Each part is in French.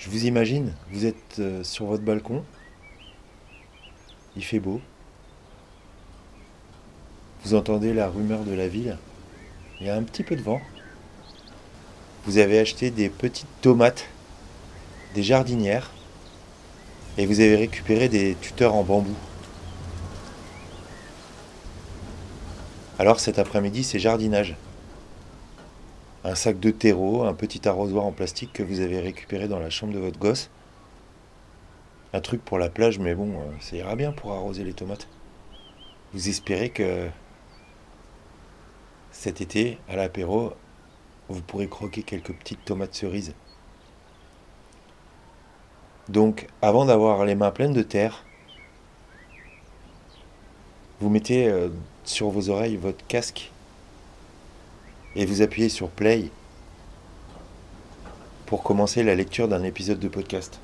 Je vous imagine, vous êtes euh, sur votre balcon, il fait beau, vous entendez la rumeur de la ville, il y a un petit peu de vent. Vous avez acheté des petites tomates, des jardinières, et vous avez récupéré des tuteurs en bambou. Alors cet après-midi, c'est jardinage. Un sac de terreau, un petit arrosoir en plastique que vous avez récupéré dans la chambre de votre gosse. Un truc pour la plage, mais bon, euh, ça ira bien pour arroser les tomates. Vous espérez que cet été, à l'apéro, vous pourrez croquer quelques petites tomates cerises. Donc, avant d'avoir les mains pleines de terre, vous mettez euh, sur vos oreilles votre casque et vous appuyez sur Play pour commencer la lecture d'un épisode de podcast.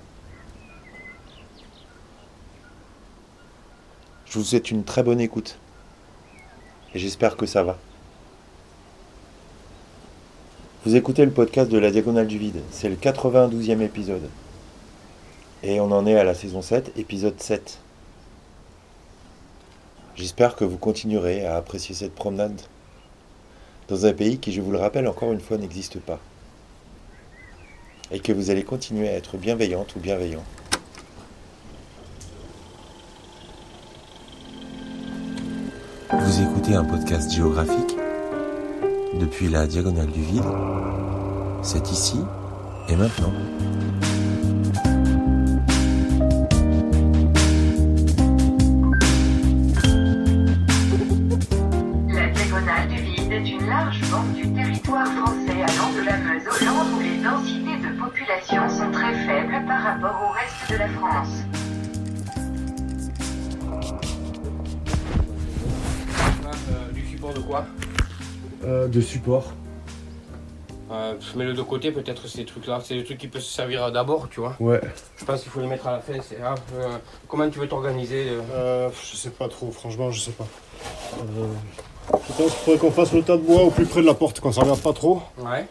Je vous souhaite une très bonne écoute et j'espère que ça va. Vous écoutez le podcast de la Diagonale du Vide, c'est le 92e épisode. Et on en est à la saison 7, épisode 7. J'espère que vous continuerez à apprécier cette promenade dans un pays qui, je vous le rappelle encore une fois, n'existe pas. Et que vous allez continuer à être bienveillante ou bienveillant. Vous écoutez un podcast géographique depuis la diagonale du vide. C'est ici et maintenant. Diagonale du vide est une large bande du territoire français allant de la Meuse au Land où les densités de population sont très faibles par rapport au reste de la France. Euh, du support de quoi? Euh, de support. euh, Mets-le de côté, peut-être ces trucs-là. C'est des trucs qui peuvent se servir d'abord, tu vois. Ouais. Je pense qu'il faut les mettre à la fin. c'est- euh, comment tu veux t'organiser euh? Euh, je sais pas trop, franchement, je sais pas. Je pense qu'il faudrait qu'on fasse le tas de bois au plus près de la porte, quand ça regarde pas trop. Ouais.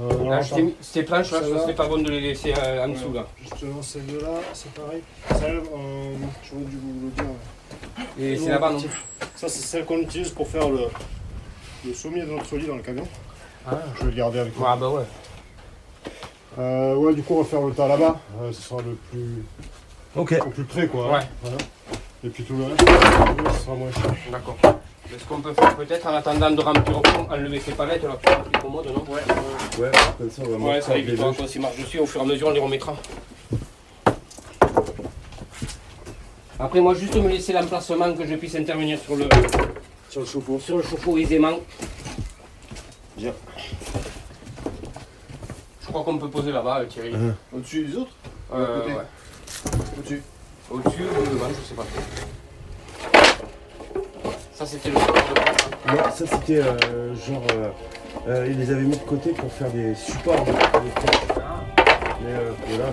Euh, Là, je ces planches, là, Ça ce va. serait pas bon de les laisser euh, en dessous, là. Justement, ces deux-là, c'est pareil. Celle, euh, j'aurais dû vous le dire. Et c'est là-bas, non Ça, c'est celle qu'on utilise pour faire le, le sommier de notre lit dans le camion. Ah. Je vais le garder avec moi. Ah, bah ouais. Euh, ouais, du coup, on va faire le tas là-bas. Euh, ce sera le plus, Ok. au plus près, quoi. Ouais. Voilà. Et puis tout le reste, ce sera moins cher. D'accord. Mais ce qu'on peut faire peut-être en attendant de remplir au fond, enlever ces palettes là, c'est plus commode, non Ouais. Ouais, comme ça, on va Ouais, ça évitera qu'on s'y marche dessus, au fur et à mesure on les remettra. Après moi juste me laisser l'emplacement que je puisse intervenir sur le, Sur le chauffe-eau. sur le chauffe-eau aisément. Bien. Je crois qu'on peut poser là-bas euh, Thierry. Au-dessus des autres? Euh, côté? ouais. Au-dessus. Au-dessus ou devant, je sais pas. Ça c'était le support de place. Non, ça c'était euh, genre. euh, euh, ils les avaient mis de côté pour faire des supports. de- de- Mais euh, voilà.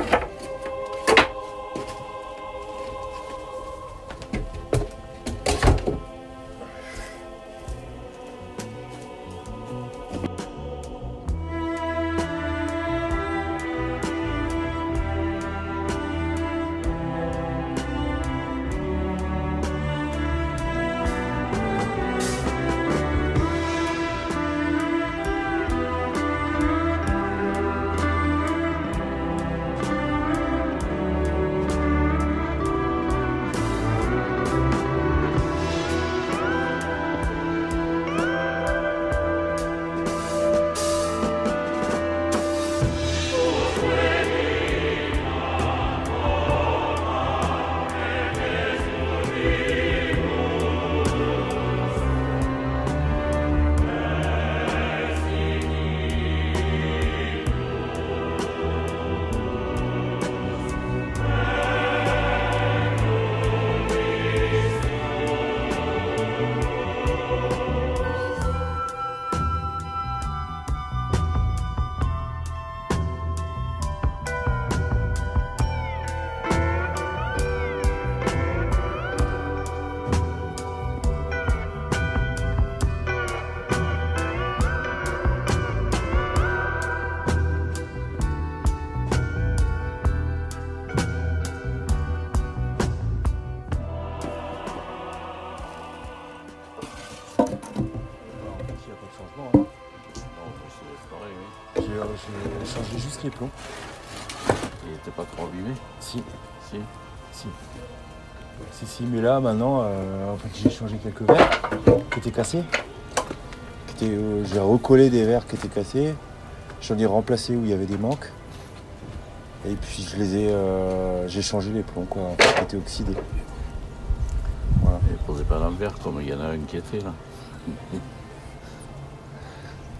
Si, mais là maintenant, euh, en fait, j'ai changé quelques verres qui étaient cassés. Euh, j'ai recollé des verres qui étaient cassés. J'en ai remplacé où il y avait des manques. Et puis je les ai, euh, j'ai changé les plombs quoi, qui étaient oxydés. Il posait pas l'envers comme il y en a un qui était là.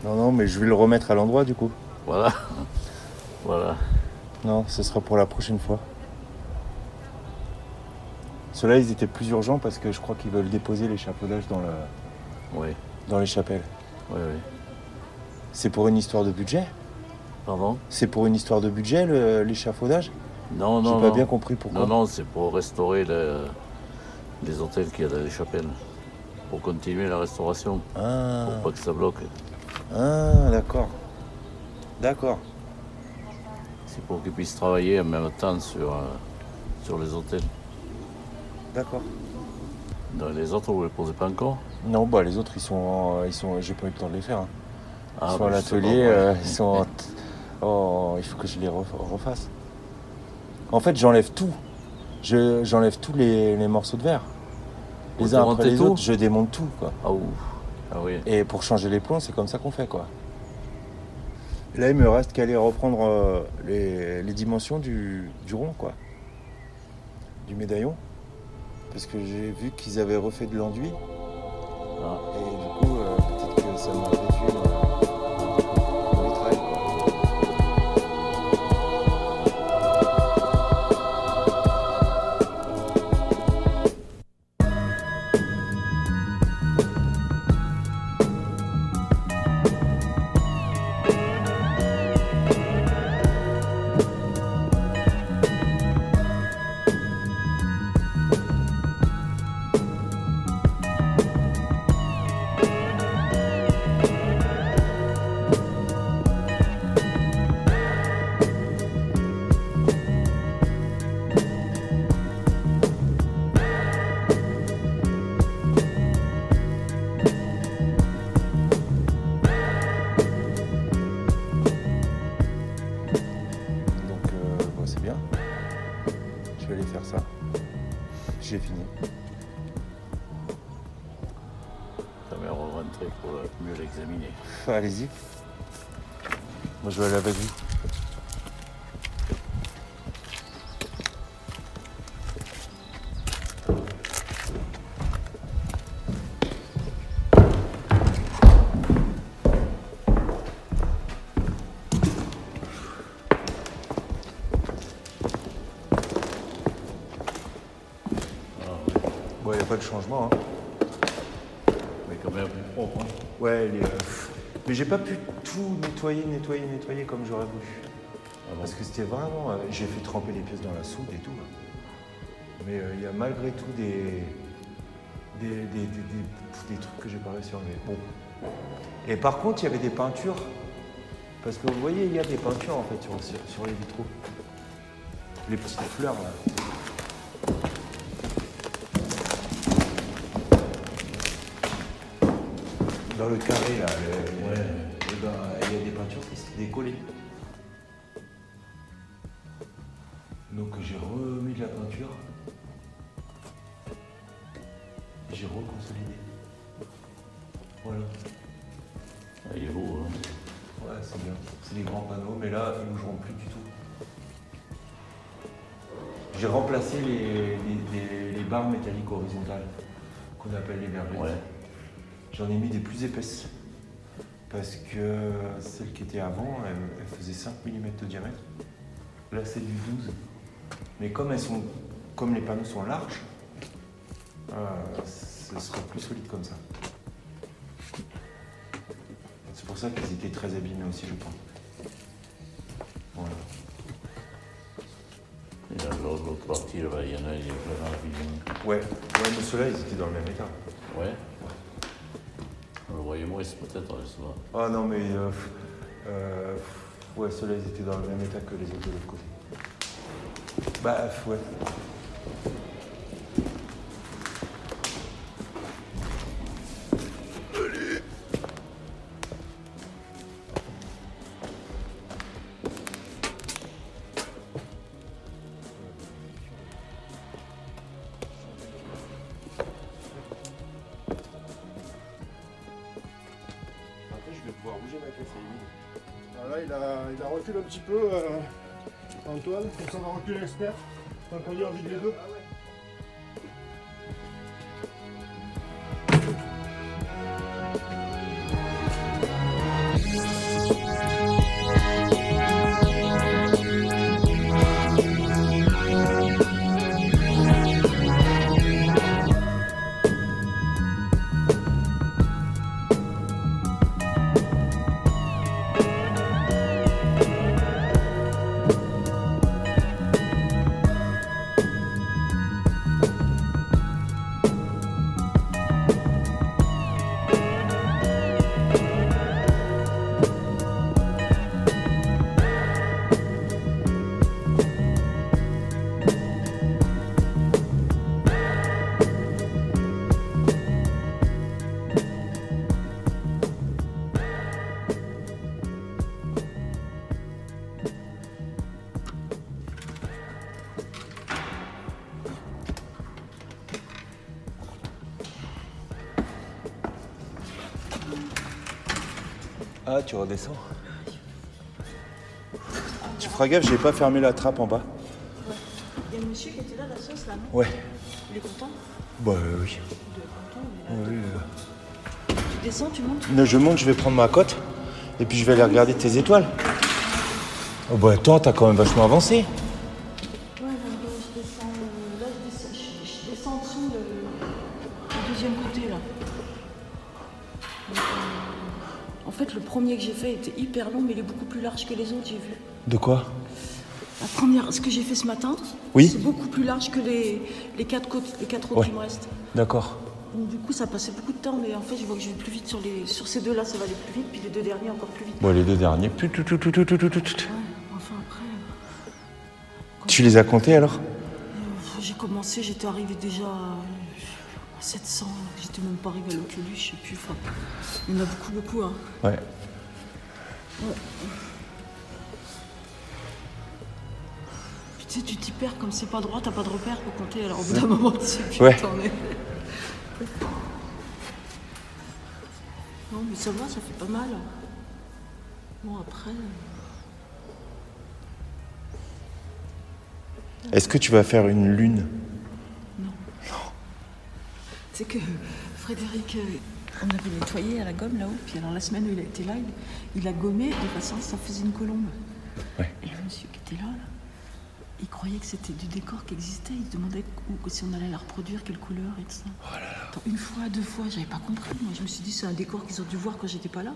Non, non, mais je vais le remettre à l'endroit du coup. Voilà. voilà. Non, ce sera pour la prochaine fois. Ceux-là, ils étaient plus urgents parce que je crois qu'ils veulent déposer l'échafaudage dans, le, Oui, dans les chapelles. oui, oui. C'est pour une histoire de budget? Pardon? C'est pour une histoire de budget, le- l'échafaudage? Non, J'ai non, pas non. bien compris pourquoi. Non, non, c'est pour restaurer le- les hôtels qu'il y a dans les chapelles. Pour continuer la restauration, Ah, pour pas que ça bloque. ah d'accord. D'accord. C'est pour qu'ils puissent travailler en même temps sur, euh, sur les hôtels. D'accord. Dans les autres, vous ne les posez pas encore Non, bah les autres, ils sont, ils sont, j'ai pas eu le temps de les faire. hein. Ils Ah, sont bah, à justement, l'atelier, ouais. euh, ils sont. en t- Oh, il faut que je les ref- refasse. En fait, j'enlève tout. Je, j'enlève tous les, les morceaux de verre. Vous Les uns après les autres, je démonte tout, quoi. Ah, ouf. Ah oui. Et pour changer les plombs, c'est comme ça qu'on fait, quoi. Là, il me reste qu'à aller reprendre euh, les, les dimensions du, du rond, quoi. Du médaillon. Parce que j'ai vu qu'ils avaient refait de l'enduit. Ah. Et du coup, euh, peut-être que ça m'a réduit le, Allez-y. Moi je vais aller avec vous. Bon, il n'y a pas de changement. Hein. Mais quand même plus propre. hein. Ouais, les, euh, mais j'ai pas pu tout nettoyer, nettoyer, nettoyer comme j'aurais voulu. Ah bon Parce que c'était vraiment. euh, j'ai fait tremper les pièces dans la soude et tout. hein. Mais euh, il y a malgré tout des. des, des, des- des- trucs que j'ai pas réussi à enlever. Bon. Et par contre, il y avait des peintures. Parce que vous voyez, il y a des peintures en fait sur, sur, sur les vitraux. Les petites fleurs là. Dans le carré là, le- le- dans- il y a des peintures qui s'étaient décollées. Donc j'ai remis de la peinture. J'ai reconsolidé. Voilà. Ah, il est beau. Hein. Ouais, c'est bien. C'est des grands panneaux, mais là, ils ne bougeront plus du tout. J'ai remplacé les, les- les- les barres métalliques horizontales, qu'on appelle les verrues. Ouais. J'en ai mis des plus épaisses. Parce que celles qui étaient avant, elles faisaient 5 mm de diamètre. Là, c'est du 12. Mais comme elles sont, comme les panneaux sont larges, euh, ce sera plus solide comme ça. C'est pour ça qu'ils étaient très abîmés aussi, je pense. Voilà. Et dans l'autre partie, là, il y en a, il y a vraiment abîmé. Ouais, ouais mais ceux-là, ils étaient dans le même état. Ouais. Moins, c'est peut-être euh. Ah non, mais. euh, euh, ouais, ceux-là, ils étaient dans le même état que les autres de l'autre côté. Bah, ouais. A, a un petit peu, euh, Antoine. Comme ça, on va reculer l'expert. Tant qu'on y est, on vide les deux. Tu redescends Tu feras gaffe, j'ai pas fermé la trappe en bas. Il y a un monsieur qui était là, la sauce, là, non Ouais. Il est content Bah euh, oui. Il est content, il est là. Oui, euh. Tu descends, tu montes Non, Je monte, je vais prendre ma cote. Et puis je vais aller regarder tes étoiles. Oh bah attends, t'as quand même vachement avancé. Large que les autres, j'ai vu. De quoi La première, ce que j'ai fait ce matin, Oui. c'est beaucoup plus large que les, les quatre côtes, les quatre autres Ouais. qui me restent. D'accord. Donc, du coup, ça passait beaucoup de temps, mais en fait, je vois que je vais plus vite sur les, sur ces deux-là, ça va aller plus vite, puis les deux derniers encore plus vite. Bon, les deux derniers. Tout, tout, tout, tout, tout, tout, tout, tout. Ouais, enfin après. euh, Tu les as comptés alors? Euh, J'ai commencé, j'étais arrivé déjà à 700, j'étais même pas arrivé à l'Oculus, je sais plus. Enfin, il y en a beaucoup, beaucoup. Hein. Ouais. Puis tu sais, tu t'y perds comme c'est pas droit, t'as pas de repère pour compter, alors au bout d'un moment, tu sais plus Ouais. t'en es. Non, mais ça va, ça fait pas mal. Bon, après. euh, Est-ce que tu vas faire une lune? Tu sais que Frédéric, euh, on avait nettoyé à la gomme là-haut, puis alors la semaine où il a été là, il, il a gommé de façon ça faisait une colombe. Ouais. Et le monsieur qui était là, là, il croyait que c'était du décor qui existait, il se demandait où- si on allait la reproduire, quelle couleur et tout ça. Attends, une fois, deux fois, j'avais pas compris. Moi, je me suis dit, c'est un décor qu'ils ont dû voir quand j'étais pas là.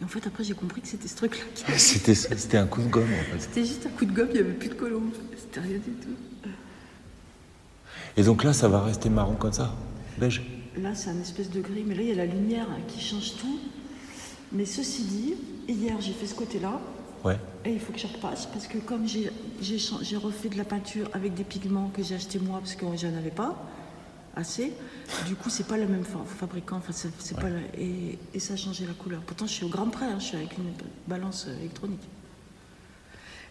Et en fait, après, j'ai compris que c'était ce truc-là. qui- C'était ça, c'était un coup de gomme en fait. C'était juste un coup de gomme, il n'y avait plus de colombe. C'était rien du tout. Et donc là, ça va rester marron comme ça Beige Là, c'est un espèce de gris, mais là, il y a la lumière qui change tout. Mais ceci dit, hier, j'ai fait ce côté-là, Ouais. et il faut que je repasse, parce que comme j'ai refait de la peinture avec des pigments que j'ai acheté moi, parce que je n'en avais pas assez, du coup, c'est pas le même fa- fabricant, enfin, c'est pas la- et, et ça a changé la couleur. Pourtant, je suis au grand près, hein, je suis avec une balance euh, électronique.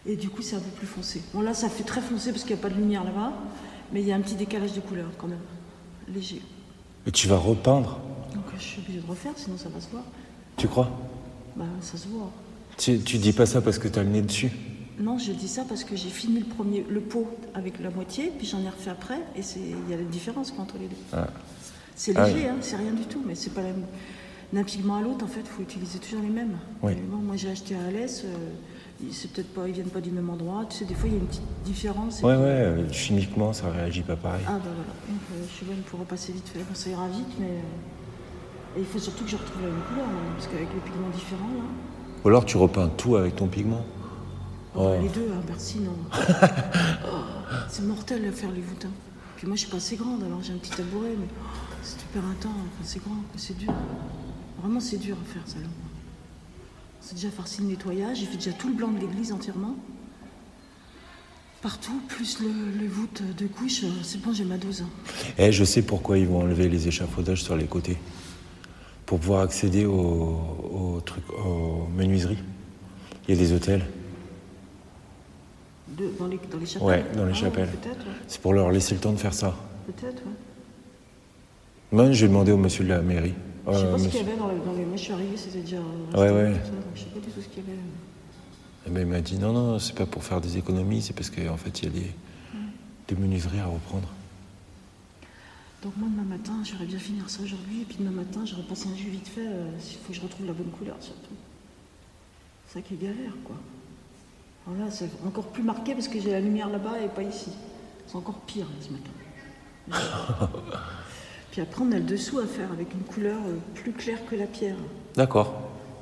Et du coup, c'est un peu plus foncé. Bon, là, ça fait très foncé parce qu'il n'y a pas de lumière là-bas, mais il y a un petit décalage de couleur quand même, léger. Et tu vas repeindre? Donc je suis obligée de refaire, sinon ça va se voir. Tu crois? Bah ça se voit. Tu, tu dis pas ça parce que t'as le nez dessus Non, je dis ça parce que j'ai fini le premier, le pot avec la moitié, puis j'en ai refait après, et il y a la différence entre les deux. Ah. C'est Ah léger, oui. hein, c'est rien du tout, mais c'est pas la même. D'un pigment à l'autre, en fait, il faut utiliser toujours les mêmes. Oui. Bon, moi j'ai acheté à Alès, euh, ils- c'est peut-être pas, ils viennent pas du même endroit. Tu sais, des fois il y a une petite différence. Ouais, puis- ouais, euh, chimiquement, ça réagit pas pareil. Ah bah voilà, donc euh, je suis bonne pour repasser vite fait. Ça ira vite, mais. euh, Et il faut surtout que je retrouve la même couleur, maintenant, parce qu'avec les pigments différents, là. Ou alors tu repeins tout avec ton pigment Oh, Oh. Les deux, hein, merci, non. Oh, c'est mortel de faire les voûtins. Puis moi, je suis pas assez grande, alors j'ai un petit tabouret, mais oh, c'est super intense, enfin, c'est grand, c'est dur. Vraiment, c'est dur à faire, ça. C'est déjà farci le nettoyage, j'ai fait déjà tout le blanc de l'église entièrement. Partout, plus le, les voûtes de couches, euh, c'est bon, j'ai ma dose. hein. Eh, je sais pourquoi ils vont enlever les échafaudages sur les côtés. Pour pouvoir accéder aux, aux trucs, aux menuiseries. Il y a des hôtels. De- dans, les, dans les chapelles Ouais, dans les Ah, chapelles. Peut-être, ouais. C'est pour leur laisser le temps de faire ça. Peut-être, ouais. Moi, je vais demander au monsieur de la mairie. Je sais Euh, pas ce qu'il y avait dans les, dans les- Moi, je suis arrivée, c'était déjà. Ouais, ouais. tout ça, donc je sais pas du tout ce qu'il y avait. Eh ben, il m'a dit non, non, c'est pas pour faire des économies, c'est parce qu'en fait, il y a des, des menuiseries à reprendre. Donc moi, demain matin, j'aurais bien finir ça aujourd'hui. Et puis demain matin, j'aurais passé un jus vite fait. euh, Il faut que je retrouve la bonne couleur, surtout. C'est ça qui est galère, quoi. Alors là, c'est encore plus marqué parce que j'ai la lumière là-bas et pas ici. C'est encore pire, là, ce matin. puis après, on a le dessous à faire avec une couleur euh, plus claire que la pierre. D'accord.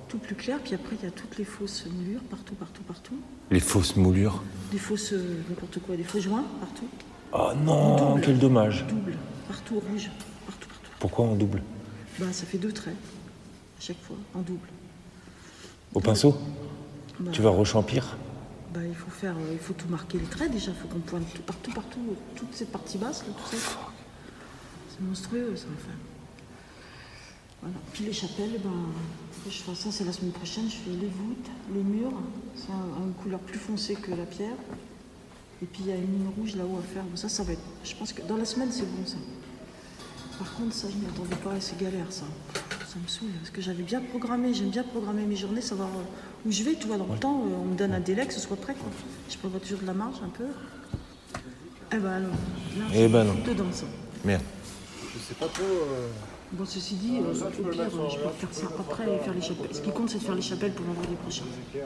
Tout plus clair. Puis après, il y a toutes les fausses moulures, partout, partout, partout. Les fausses moulures. Des fausses, euh, n'importe quoi, des faux joints, partout. Oh non, Double. quel dommage. Double, partout, rouge, partout, partout. Pourquoi en double? Bah, ça fait deux traits, à chaque fois, en double. Au pinceau? Bah, Tu vas rechampir? Bah, il faut faire, euh, il faut tout marquer les traits déjà, il faut qu'on pointe tout, partout, partout, toute cette partie basse, là, tout ça. C'est monstrueux, ça, enfin. Voilà. Puis les chapelles, ben, je ça, c'est la semaine prochaine, je fais les voûtes, les murs, c'est un- une couleur plus foncée que la pierre. Et puis il y a une ligne rouge là-haut à faire. Bon, ça, ça va être. Je pense que dans la semaine, c'est bon ça. Par contre, ça, je m'y attendais pas c'est galère ça. Ça me saoule. Parce que j'avais bien programmé, j'aime bien programmer mes journées, savoir euh, où je vais, tu vois, dans le temps. euh, On me donne un délai, que ce soit prêt, quoi. Je prévois toujours de la marge un peu. Eh ben alors, là, Eh ben non. dedans ça. Merde. Je sais pas trop. euh, Bon, ceci dit, euh, ça, tu au pire, euh, je peux faire ça après et faire les chapelles. Ce qui compte, c'est de faire les chapelles pour vendredi prochain. pas.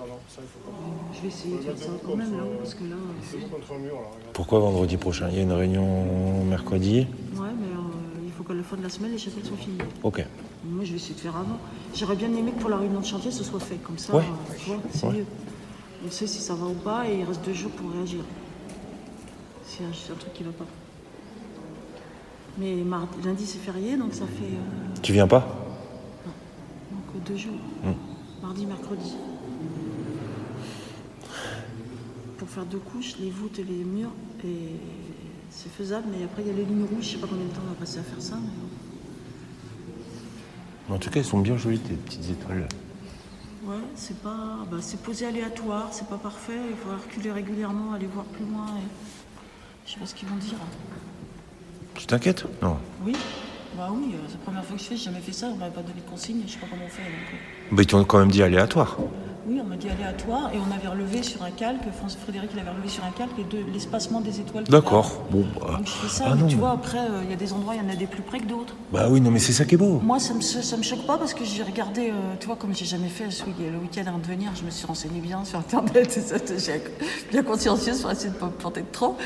Je vais essayer de faire ça quand même là-haut, parce que là. euh, C'est juste contre un mur, là, regarde. Pourquoi vendredi prochain? Il y a une réunion mercredi? Ouais, mais euh, il faut qu'à la fin de la semaine, les chapelles soient finies. Ok. Moi, je vais essayer de faire avant. J'aurais bien aimé que pour la réunion de chantier, ce soit fait. Comme ça, Ouais. euh, tu vois, c'est Ouais. mieux. On sait si ça va ou pas et il reste deux jours pour réagir. C'est un, c'est un truc qui va pas. Mais mardi, lundi, c'est férié, donc ça fait euh, Tu viens pas donc, euh, deux jours. Mardi, mercredi. Pour faire deux couches, les voûtes et les murs, et c'est faisable, mais après, il y a les lignes rouges. Je sais pas combien de temps on va passer à faire ça. Mais... En tout cas, elles sont bien jolies, tes petites étoiles. Ouais, c'est pas, bah, c'est posé aléatoire, c'est pas parfait. Il faut reculer régulièrement, aller voir plus loin. Et... Je sais pas ce qu'ils vont dire. Tu t'inquiètes Non. Oui, bah oui, euh, c'est la première fois que je fais. J'ai jamais fait ça. On m'avait pas donné de consigne. Je sais pas comment on fait. donc, euh. Bah, ils t'ont quand même dit aléatoire. Oui, on m'a dit aléatoire et on avait relevé sur un calque. François Frédéric, il avait relevé sur un calque les deux- l'espacement des étoiles. qu'il D'accord. a. Bon, bah. Donc je fais ça. Ah mais non, tu mais- vois, après, euh, il y a des endroits, il y en a des plus près que d'autres. Bah oui, non, mais c'est ça qui est beau. Moi, ça me, ça me choque pas parce que j'ai regardé, euh, tu vois, comme j'ai jamais fait ce week- le week-end avant de venir, je me suis renseignée bien sur Internet, et ça, j'ai bien consciencieuse pour essayer de ne pas me planter de trop.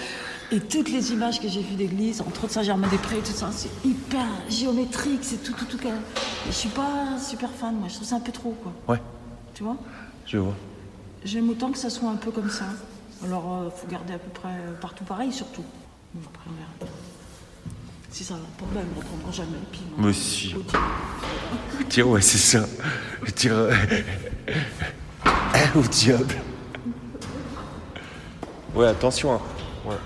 Et toutes les images que j'ai vues d'église, entre autres Saint-Germain-des-Prés, tout ça, c'est hyper géométrique, c'est tout, tout, tout. je suis pas super fan, moi, je trouve ça un peu trop, quoi. Ouais, Tu vois? Je vois. J'aime autant que ça soit un peu comme ça. Alors, il faut garder à peu près euh, partout pareil, surtout. Bon, après, on verra. Si ça va pas, ben, ils me reprendront jamais. Puis, on- Mais si. au. Tiens, ouais, c'est ça. Tiens. Au diable. Ouais, attention. hein. Ouais.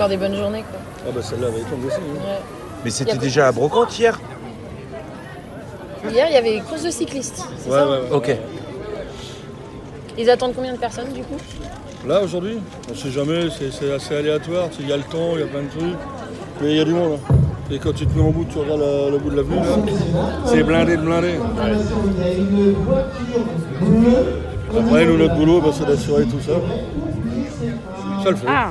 Encore des bonnes journées, quoi. Ah bah celle-là va être longue aussi. hein. Ouais. Mais c'était déjà à Brocante hier Hier, il y avait une course de cyclistes, c'est Ouais, ça ouais, ouais. Ok. Ils attendent combien de personnes, du coup? Là aujourd'hui, on sait jamais, c'est c'est assez aléatoire, tu sais, il y a le temps, il y a plein de trucs, mais il y a du monde. hein. Et quand tu te mets en bout, tu regardes la- le bout de l'avenue, là, c'est blindé de blindé. Après, nous, notre boulot, bah, c'est d'assurer tout ça. Ça le fait. Ah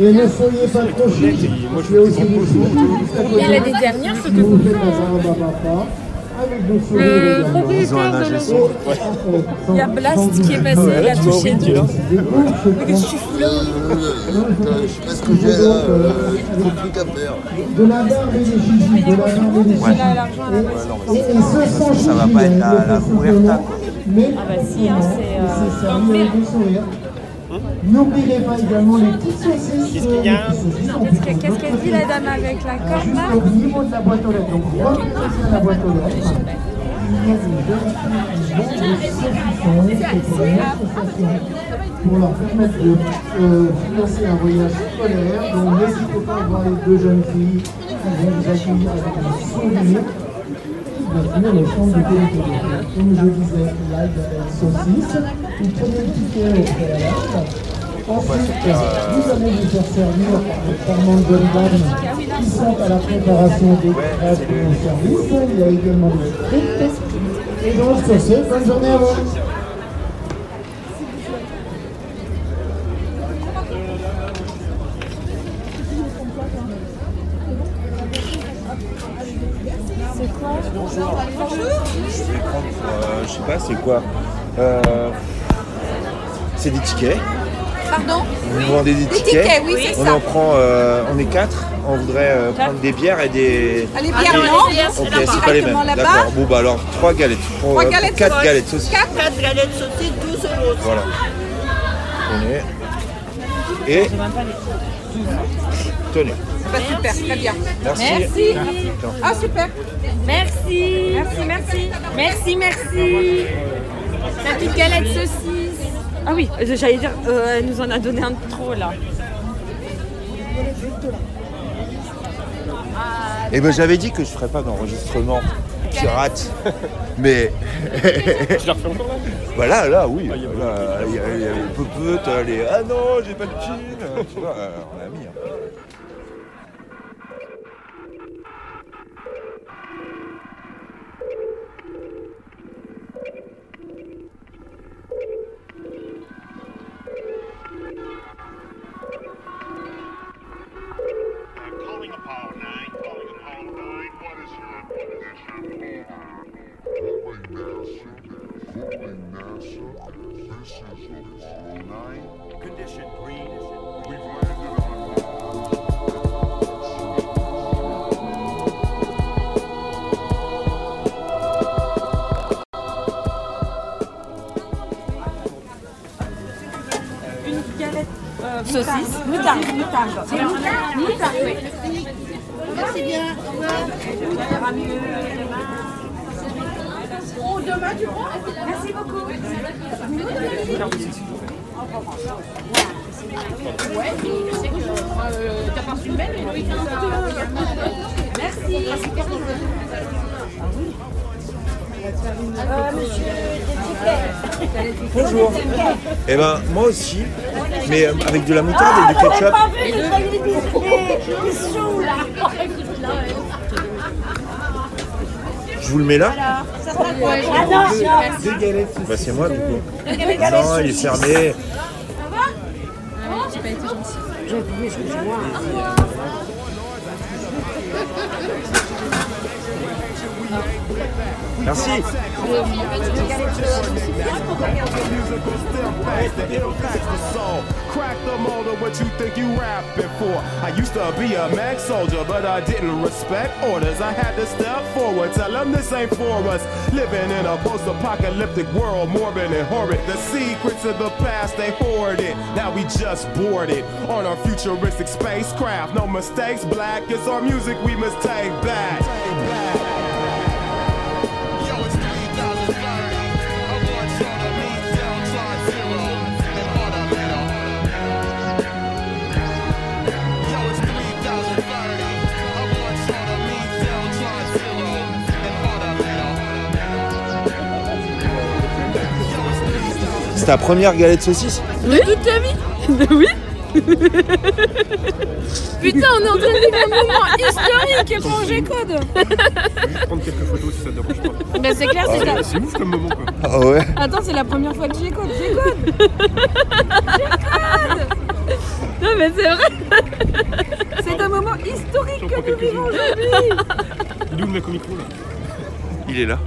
Et ne soyez pas trop chic. Il y a aussi des filles Et l'année dernière, c'était vous faites. Le propriétaire de Il y a Blast qui est passé, il a touché des deux. groupes, je prends- Je sais pas ce que j'ai là, euh, trop de trucs à faire. de la barbe et des gigis, de la barbe et des gigis. Et, et, et ce sans Ça va pas être la- Mais Ah bah si, hein, c'est, N'oubliez pas également les petites saucisses. Qu'est-ce qu'il y a Qu'est-ce qu'elle dit la dame avec la corde là Au niveau de la boîte aux lettres, donc remettez la boîte aux lettres. Il y a des vérifications pour leur permettre de euh, financer un voyage scolaire. Donc n'hésitez pas à voir les deux jeunes filles qui vont vous accueillir avec un sourire. Bien sûr, le centre de fêtes. Comme je disais, l'ail saucisse. Vous prenez le ticket au préalable. Ensuite, vous allez vous faire servir par dames qui sont à la préparation des crêpes et au service. Il y a également des frites. Et donc, sur ce, bonne journée à vous. C'est quoi Euh, C'est des tickets. Pardon Vous vendez des Des tickets. tickets, oui, c'est on ça. en prend, euh, on est quatre. On voudrait euh, prendre des bières et des. Ah, les bières, non, Ok, c'est pas les mêmes. D'accord. Bon bah alors trois galettes. Pour, Trois euh, pour galettes quatre galettes saucisses. Quatre, quatre galettes saucisses, 12 euros. Voilà. Tenez. Et tenez. Bah, super, très bien. Merci. Merci. Ah, super. Merci Merci, merci Merci, merci La petite galette saucisse Ah oui, j'allais dire, euh, elle nous en a donné un de trop là. Et ben j'avais dit que je ferais pas d'enregistrement pirate. Mais. Tu la refais encore là? Voilà, là, oui. Là, Il y a il y a les popotes, t'as les Ah non, j'ai pas de thune. Tu vois, euh, on a mis. hein. saucisse. Euh, moutarde, moutarde. C'est moutarde Moutarde. Merci bien demain, tu prends Merci beaucoup. Ouais, je sais que euh, t'as pas reçu le mail, mais oui, Merci. Euh, monsieur Détiquet. Bonjour. Eh ben, moi aussi, mais euh, avec de la moutarde et du ketchup. pas vu les des des sous là. Je vous le mets là. Bah, c'est moi, du coup. Galettes Non, il est fermé. J'ai pas été gentil. Merci. Crack the mold of what you think you rapping for. I used to be a mag soldier, but I didn't respect orders. I had to step forward, tell them this ain't for us. Living in a post-apocalyptic world, morbid and horrid. The secrets of the past, they. Now we just on our futuristic spacecraft. No mistakes, black. It's our music we must take back. Yo, ta première galette saucisse De toute ta vie Oui. Putain, on est en train de vivre un moment historique pour G-Code. Prendre quelques photos si ça te dérange pas. Bah, c'est clair, c'est Ah, la- C'est ouf comme moment quoi. Ah ouais Attends, c'est la première fois que G-Code. G-Code G-Code Non, mais c'est vrai C'est un moment historique que nous vivons aujourd'hui Il est où le mec au micro là Il est là.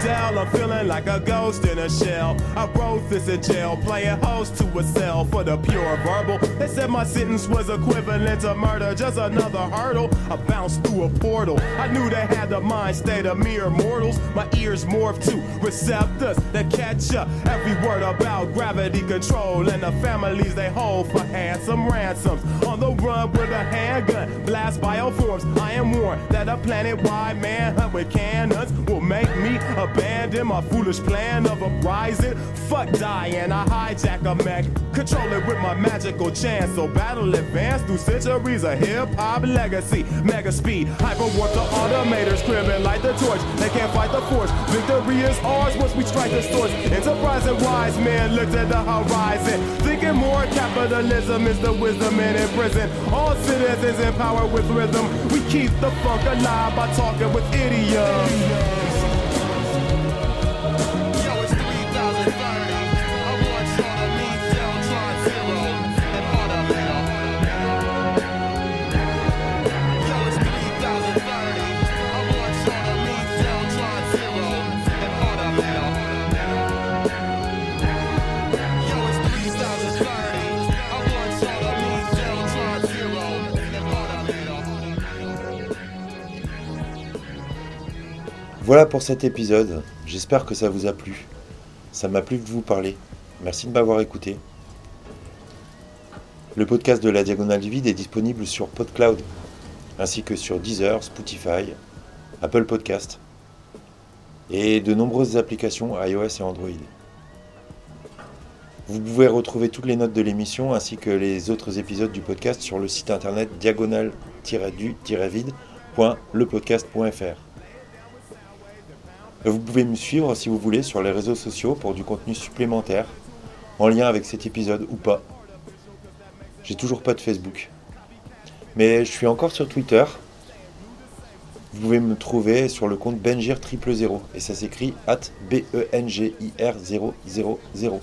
Dell, I'm feeling like a ghost in a shell. I wrote this in jail, playing host to a cell for the pure verbal. They said my sentence was equivalent to murder, just another hurdle. I bounced through a portal. I knew they had the mind state of mere mortals. My ears morphed to receptors that catch up every word about gravity control and the families they hold for handsome ransoms. On the run with a handgun, blast bioforms. I am warned that a planet-wide manhunt with cannons will make me abandon my foolish plan of uprising. Fuck dying, I hijack a mech, control it with my magical chance. So battle advance through centuries of hip hop legacy. Mega speed, hyper warp the automators, cribbing like the torch. They can't fight the force. Victory is ours once we strike the source. Enterprise and wise men looked at the horizon, thinking more capitalism is the wisdom in prison. All citizens empowered with rhythm. We keep the funk alive by talking with idioms. Voilà pour cet épisode. J'espère que ça vous a plu. Ça m'a plu de vous parler. Merci de m'avoir écouté. Le podcast de la Diagonale du Vide est disponible sur PodCloud, ainsi que sur Deezer, Spotify, Apple Podcast et de nombreuses applications iOS et Android. Vous pouvez retrouver toutes les notes de l'émission ainsi que les autres épisodes du podcast sur le site internet diagonale-du-vide.lepodcast.fr. Vous pouvez me suivre si vous voulez sur les réseaux sociaux pour du contenu supplémentaire en lien avec cet épisode ou pas. J'ai toujours pas de Facebook. Mais je suis encore sur Twitter. Vous pouvez me trouver sur le compte Bengir 000 et ça s'écrit at B-E-N-G-I-R 000.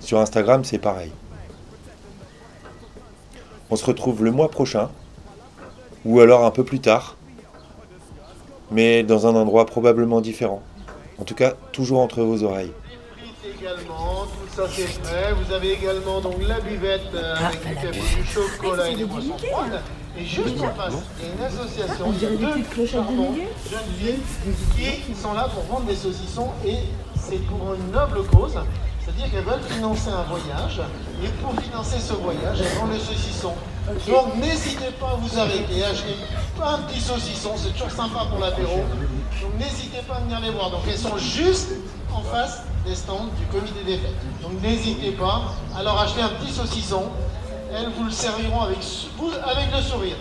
Sur Instagram, c'est pareil. On se retrouve le mois prochain ou alors un peu plus tard mais dans un endroit probablement différent. En tout cas, toujours entre vos oreilles. Vous avez également la buvette euh, avec du chocolat et des boissons froides. Et juste en face, il y a une association Miguel. jeunes filles qui sont là pour vendre des saucissons et c'est pour une noble cause. C'est-à-dire qu'elles veulent financer un voyage et pour financer ce voyage, elles vendent le saucisson. Donc n'hésitez pas à vous arrêter et acheter un petit saucisson, c'est toujours sympa pour l'apéro. Donc n'hésitez pas à venir les voir. Donc elles sont juste en face des stands du comité des fêtes. Donc n'hésitez pas à leur acheter un petit saucisson. Elles vous le serviront avec, avec le sourire.